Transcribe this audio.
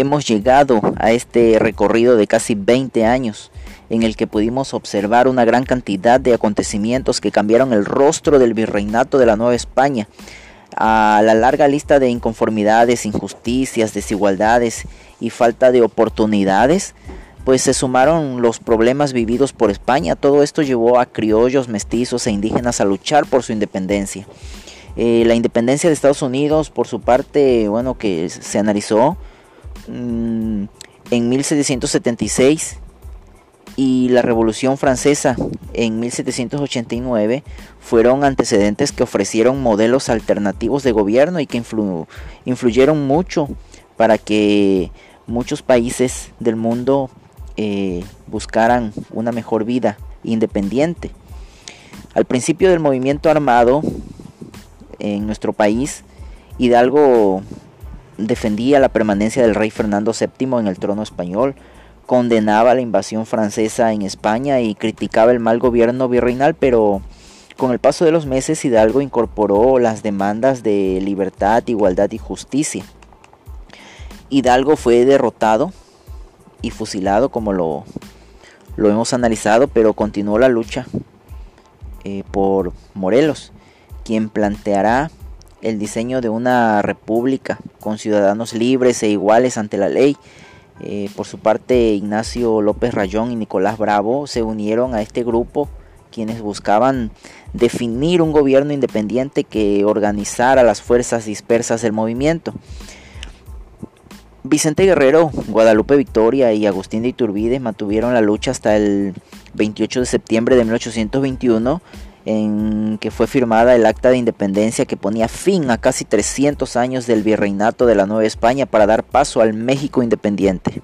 hemos llegado a este recorrido de casi 20 años en el que pudimos observar una gran cantidad de acontecimientos que cambiaron el rostro del virreinato de la Nueva España. A la larga lista de inconformidades, injusticias, desigualdades y falta de oportunidades, pues se sumaron los problemas vividos por España. Todo esto llevó a criollos, mestizos e indígenas a luchar por su independencia. Eh, la independencia de Estados Unidos, por su parte, bueno, que se analizó mm, en 1776 y la Revolución Francesa en 1789 fueron antecedentes que ofrecieron modelos alternativos de gobierno y que influyeron mucho para que muchos países del mundo eh, buscaran una mejor vida independiente. Al principio del movimiento armado en nuestro país, Hidalgo defendía la permanencia del rey Fernando VII en el trono español, condenaba la invasión francesa en España y criticaba el mal gobierno virreinal, pero con el paso de los meses Hidalgo incorporó las demandas de libertad, igualdad y justicia. Hidalgo fue derrotado y fusilado como lo, lo hemos analizado, pero continuó la lucha eh, por Morelos, quien planteará el diseño de una república con ciudadanos libres e iguales ante la ley eh, por su parte, Ignacio López Rayón y Nicolás Bravo se unieron a este grupo quienes buscaban definir un gobierno independiente que organizara las fuerzas dispersas del movimiento. Vicente Guerrero, Guadalupe Victoria y Agustín de Iturbide mantuvieron la lucha hasta el 28 de septiembre de 1821 en que fue firmada el acta de independencia que ponía fin a casi 300 años del virreinato de la Nueva España para dar paso al México independiente.